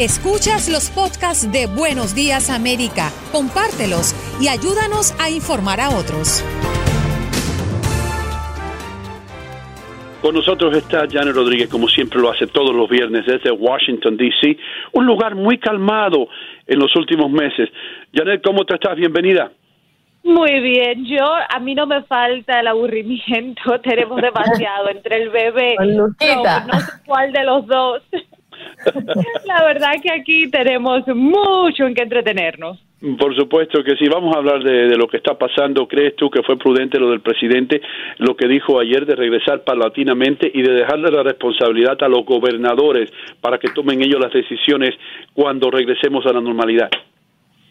Escuchas los podcasts de Buenos Días América, compártelos y ayúdanos a informar a otros. Con nosotros está Janet Rodríguez, como siempre lo hace todos los viernes desde Washington, D.C., un lugar muy calmado en los últimos meses. Janet, ¿cómo te estás? Bienvenida. Muy bien, yo a mí no me falta el aburrimiento, tenemos demasiado entre el bebé, no, no sé cuál de los dos. La verdad que aquí tenemos mucho en que entretenernos. Por supuesto que sí. Vamos a hablar de, lo que está pasando. ¿Crees tú que fue prudente lo del presidente, lo que dijo ayer de regresar paulatinamente y de dejarle la responsabilidad a los gobernadores para que tomen ellos las decisiones cuando regresemos a la normalidad?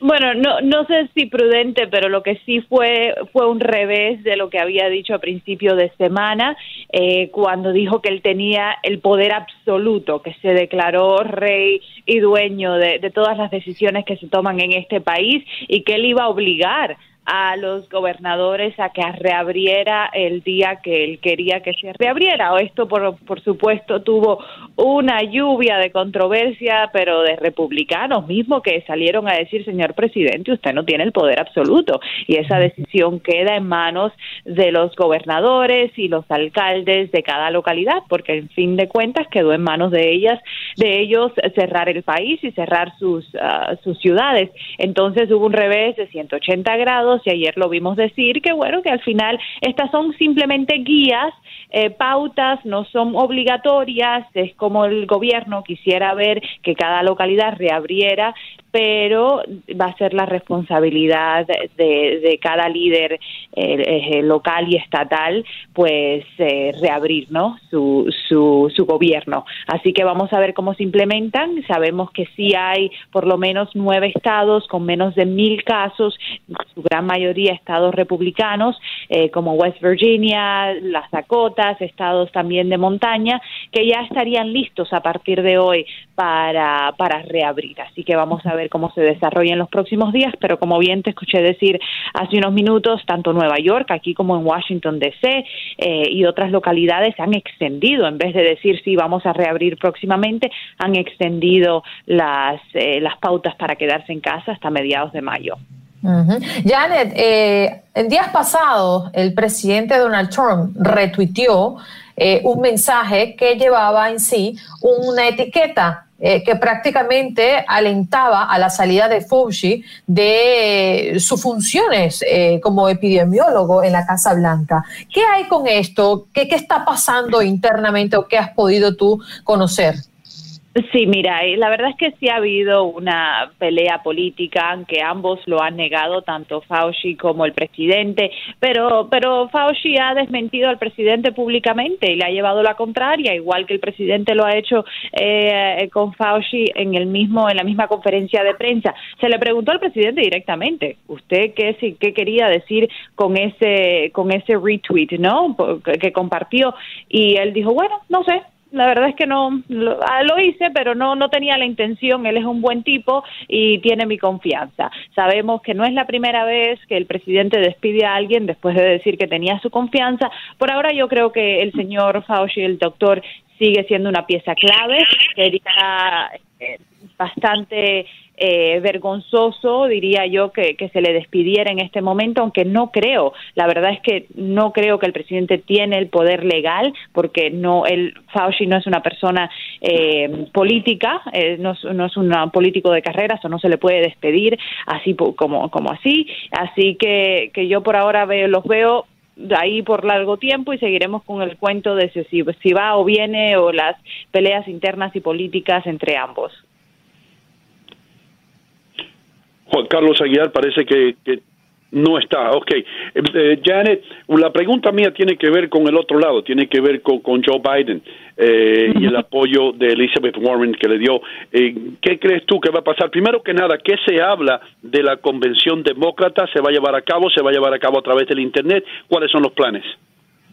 Bueno, no, no sé si prudente, pero lo que sí fue fue un revés de lo que había dicho a principio de semana, eh, cuando dijo que él tenía el poder absoluto, que se declaró rey y dueño de, de todas las decisiones que se toman en este país y que él iba a obligar a los gobernadores a que reabriera el día que él quería que se reabriera. Esto, por, por supuesto, tuvo una lluvia de controversia, pero de republicanos mismos que salieron a decir, señor presidente, usted no tiene el poder absoluto. Y esa decisión queda en manos de los gobernadores y los alcaldes de cada localidad, porque en fin de cuentas quedó en manos de ellas, de ellos cerrar el país y cerrar sus, ah, sus ciudades. Entonces hubo un revés de 180 grados y ayer lo vimos decir, que bueno, que al final estas son simplemente guías, eh, pautas, no son obligatorias, es como el gobierno quisiera ver que cada localidad reabriera pero va a ser la responsabilidad de, cada líder eh, eh, local y estatal, pues eh, reabrir, ¿no? Su, su, su gobierno. Así que vamos a ver cómo se implementan. Sabemos que sí hay por lo menos nueve estados con menos de mil casos, su gran mayoría estados republicanos, como West Virginia, las Dakotas, estados también de montaña, que ya estarían listos a partir de hoy para reabrir. Así que vamos a ver cómo se desarrolla en los próximos días, pero como bien te escuché decir hace unos minutos, tanto Nueva York, aquí como en Washington, D.C. Eh, y otras localidades han extendido, en vez de decir sí, vamos a reabrir próximamente, han extendido las, eh, las pautas para quedarse en casa hasta mediados de mayo. Janet, eh, en días pasados el presidente Donald Trump retuiteó un mensaje que llevaba en sí una etiqueta eh, que prácticamente alentaba a la salida de Fauci de sus funciones eh, como epidemiólogo en la Casa Blanca. ¿Qué hay con esto? ¿Qué, ¿Qué está pasando internamente o qué has podido tú conocer? Sí, mira, la verdad es que sí ha habido una pelea política, aunque ambos lo han negado, tanto Fauci como el presidente, pero, pero Fauci ha desmentido al presidente públicamente y le ha llevado la contraria, igual que el presidente lo ha hecho eh, con Fauci en el mismo, en la misma conferencia de prensa. Se le preguntó al presidente directamente, ¿usted qué, qué quería decir con ese, con ese retweet, no? Que compartió y él dijo, bueno, no sé, la verdad es que no ah, lo, hice, pero no no tenía la intención. Él es un buen tipo y tiene mi confianza. Sabemos que no es la primera vez que el presidente despide a alguien después de decir que tenía su confianza. Por ahora yo creo que el señor Fauci, el doctor, sigue siendo una pieza clave. Sería eh, bastante eh, vergonzoso, diría yo, que, se le despidiera en este momento, aunque no creo, la verdad es que no creo que el presidente tiene el poder legal, porque no, el Fauci no es una persona eh, política, eh, no, es un político de carreras, o no se le puede despedir así como, como así, así que, que yo por ahora veo, los veo ahí por largo tiempo y seguiremos con el cuento de si, si va o viene o las peleas internas y políticas entre ambos. Juan Carlos Aguilar parece que, no está. Ok. Eh, eh, Janet, la pregunta mía tiene que ver con el otro lado, tiene que ver con, Joe Biden eh, y el apoyo de Elizabeth Warren que le dio. ¿Qué crees tú que va a pasar? Primero que nada, ¿qué se habla de la convención demócrata? ¿Se va a llevar a cabo? ¿Se va a llevar a cabo a través del Internet? ¿Cuáles son los planes?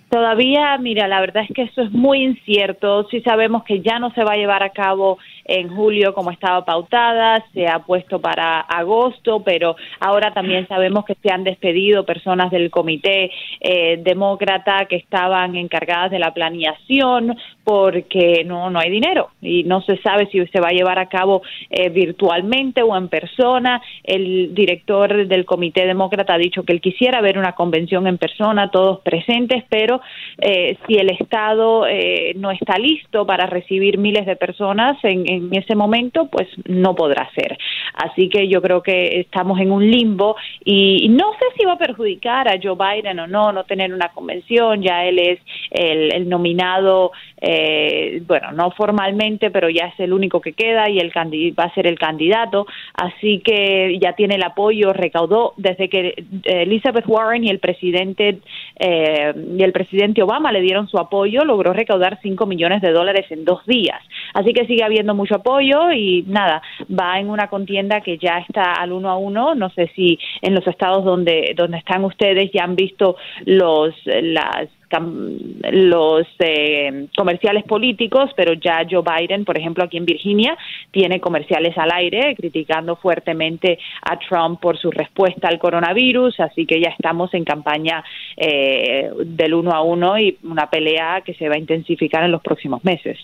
Todavía, mira, la verdad es que eso es muy incierto. Sí sabemos que ya no se va a llevar a cabo en julio como estaba pautada, se ha puesto para agosto, pero ahora también sabemos que se han despedido personas del comité eh, demócrata que estaban encargadas de la planeación porque no, no hay dinero y no se sabe si se va a llevar a cabo eh, virtualmente o en persona. El director del comité demócrata ha dicho que él quisiera ver una convención en persona, todos presentes, pero eh, si el Estado eh, no está listo para recibir miles de personas en, en ese momento, pues no podrá ser. Así que yo creo que estamos en un limbo y no sé si va a perjudicar a Joe Biden o no, no tener una convención, ya él es el, el nominado eh, bueno, no formalmente, pero ya es el único que queda y el va a ser el candidato, así que ya tiene el apoyo, recaudó desde que eh, Elizabeth Warren y el presidente eh, y el presidente Obama le dieron su apoyo, logró recaudar 5 millones de dólares en dos días, así que sigue habiendo mucho apoyo y nada, va en una contienda que ya está al uno a uno, no sé si en los estados donde donde están ustedes ya han visto los las los eh, comerciales políticos, pero ya Joe Biden, por ejemplo, aquí en Virginia, tiene comerciales al aire criticando fuertemente a Trump por su respuesta al coronavirus, así que ya estamos en campaña eh, del uno a uno y una pelea que se va a intensificar en los próximos meses.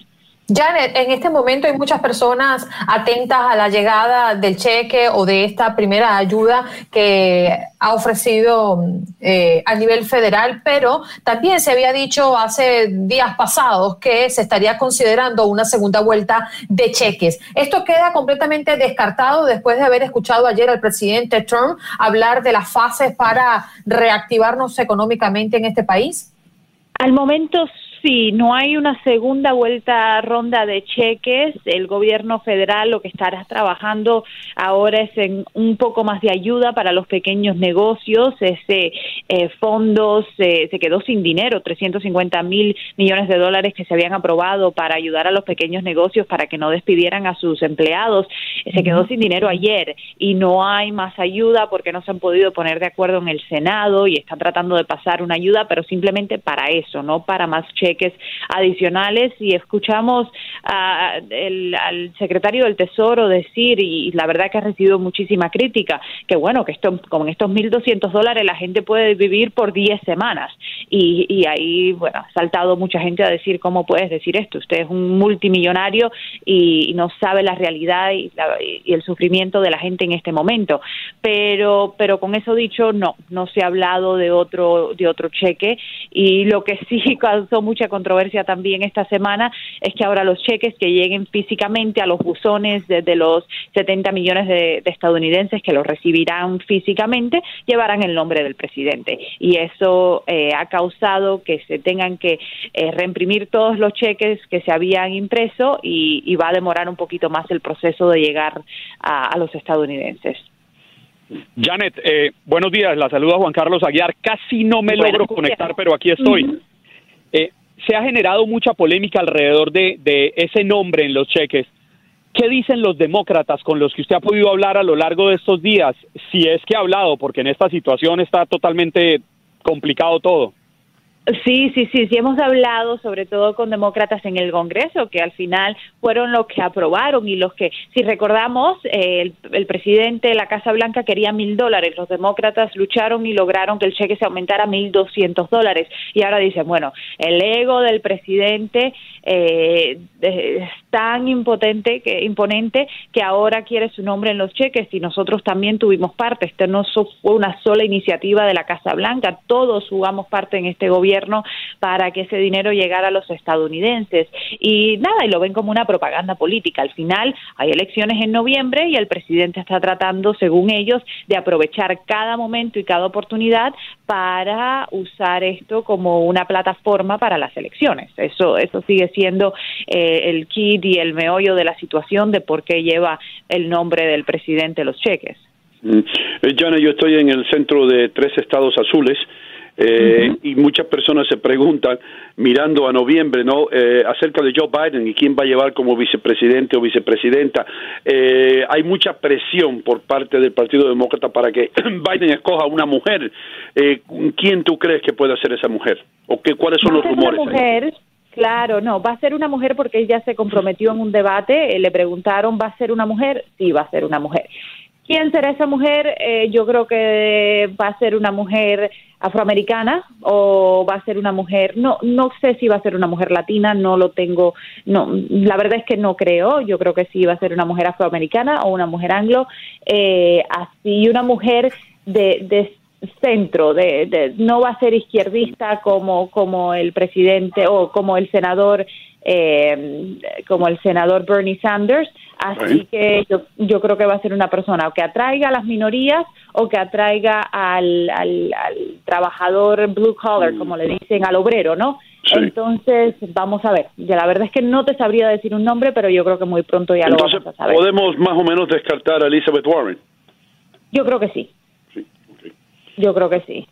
Janet, en este momento hay muchas personas atentas a la llegada del cheque o de esta primera ayuda que ha ofrecido eh, a nivel federal, pero también se había dicho hace días pasados que se estaría considerando una segunda vuelta de cheques. ¿Esto queda completamente descartado después de haber escuchado ayer al presidente Trump hablar de las fases para reactivarnos económicamente en este país? Al momento Sí, no hay una segunda vuelta ronda de cheques. El gobierno federal lo que estará trabajando ahora es en un poco más de ayuda para los pequeños negocios. Ese eh, fondo se, quedó sin dinero, 350 mil millones de dólares que se habían aprobado para ayudar a los pequeños negocios para que no despidieran a sus empleados. Se quedó sin dinero ayer y no hay más ayuda porque no se han podido poner de acuerdo en el Senado y están tratando de pasar una ayuda, pero simplemente para eso, no para más cheques cheques adicionales y escuchamos al secretario del Tesoro decir, y la verdad que ha recibido muchísima crítica, que bueno, que esto, con estos 1.200 dólares la gente puede vivir por 10 semanas. Y, ahí, bueno, ha saltado mucha gente a decir, ¿cómo puedes decir esto? Usted es un multimillonario y, no sabe la realidad y, y el sufrimiento de la gente en este momento. Pero, pero con eso dicho, no, no se ha hablado de otro, de otro cheque y lo que sí causó mucha controversia también esta semana es que ahora los cheques que lleguen físicamente a los buzones de, los 70 millones de, estadounidenses que los recibirán físicamente llevarán el nombre del presidente. Y eso eh, ha causado que se tengan que eh, reimprimir todos los cheques que se habían impreso y, va a demorar un poquito más el proceso de llegar a, los estadounidenses. Janet, eh, buenos días, la saluda Juan Carlos Aguiar. Casi no me logro conectar, pero aquí estoy se ha generado mucha polémica alrededor de, ese nombre en los cheques. ¿Qué dicen los demócratas con los que usted ha podido hablar a lo largo de estos días? Si es que ha hablado, porque en esta situación está totalmente complicado todo. Sí, sí, sí, sí hemos hablado sobre todo con demócratas en el Congreso que al final fueron los que aprobaron y los que, si recordamos, el, presidente de la Casa Blanca quería mil dólares, los demócratas lucharon y lograron que el cheque se aumentara a mil doscientos dólares. Y ahora dicen, bueno, el ego del presidente eh, tan impotente que imponente que ahora quiere su nombre en los cheques y nosotros también tuvimos parte. Esto no fue una sola iniciativa de la Casa Blanca, todos jugamos parte en este gobierno para que ese dinero llegara a los estadounidenses. Y nada, y lo ven como una propaganda política. Al final hay elecciones en noviembre y el presidente está tratando, según ellos, de aprovechar cada momento y cada oportunidad para usar esto como una plataforma para las elecciones. Eso, eso sigue siendo eh, el kit y el meollo de la situación de por qué lleva el nombre del presidente los cheques. Mm. Eh, Jana, yo estoy en el centro de tres estados azules eh, y muchas personas se preguntan, mirando a noviembre, ¿no? Eh, acerca de Joe Biden y quién va a llevar como vicepresidente o vicepresidenta. Eh, hay mucha presión por parte del Partido Demócrata para que Biden escoja una mujer. ¿Quién tú crees que puede ser esa mujer? ¿O qué, cuáles son los rumores? Mujer, Claro, no, va a ser una mujer porque ella se comprometió en un debate, eh, le preguntaron, ¿va a ser una mujer? Sí, va a ser una mujer. ¿Quién será esa mujer? Eh, yo creo que va a ser una mujer afroamericana o va a ser una mujer, no, no sé si va a ser una mujer latina, no lo tengo, no, la verdad es que no creo, yo creo que sí va a ser una mujer afroamericana o una mujer anglo, eh, así una mujer de, de centro, de, no va a ser izquierdista como, como el presidente o como el senador, eh, como el senador Bernie Sanders. Así que yo, yo creo que va a ser una persona o que atraiga a las minorías o que atraiga al, al, trabajador blue collar, como le dicen, al obrero, ¿no? Entonces, vamos a ver. Ya la verdad es que no te sabría decir un nombre, pero yo creo que muy pronto ya lo vamos a saber. ¿Podemos más o menos descartar a Elizabeth Warren? Yo creo que sí. Yo creo que sí.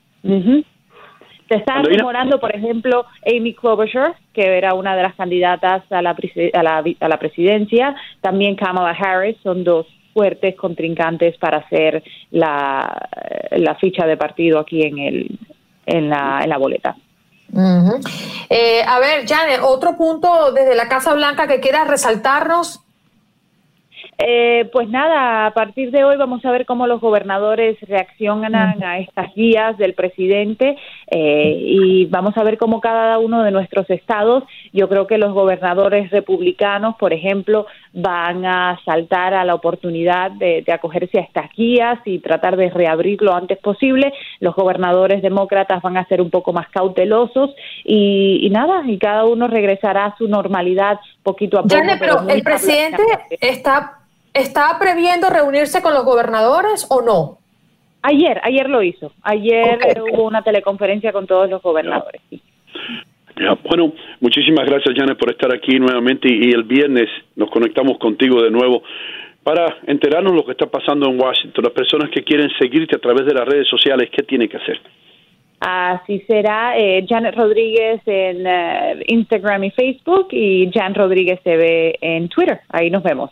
Se está rumorando, por ejemplo, Amy Klobuchar, que era una de las candidatas a la, a la, a la presidencia, también Kamala Harris, son dos fuertes contrincantes para hacer la, la ficha de partido aquí en, el, en, la, en la boleta. Eh, a ver, Janet, otro punto desde la Casa Blanca que quieras resaltarnos. Eh, pues nada, a partir de hoy vamos a ver cómo los gobernadores reaccionan a estas guías del presidente eh, y vamos a ver cómo cada uno de nuestros estados, yo creo que los gobernadores republicanos, por ejemplo, van a saltar a la oportunidad de, acogerse a estas guías y tratar de reabrir lo antes posible. Los gobernadores demócratas van a ser un poco más cautelosos y, nada, y cada uno regresará a su normalidad poquito a poco. pero el presidente está ¿Está previendo reunirse con los gobernadores o no? Ayer, ayer lo hizo. Ayer hubo una teleconferencia con todos los gobernadores. Bueno, muchísimas gracias, Janet, por estar aquí nuevamente y, el viernes nos conectamos contigo de nuevo para enterarnos lo que está pasando en Washington. Las personas que quieren seguirte a través de las redes sociales, ¿qué tienen que hacer? Así será eh, Janet Rodríguez en eh, Instagram y Facebook y Jan Rodríguez TV en Twitter. Ahí nos vemos.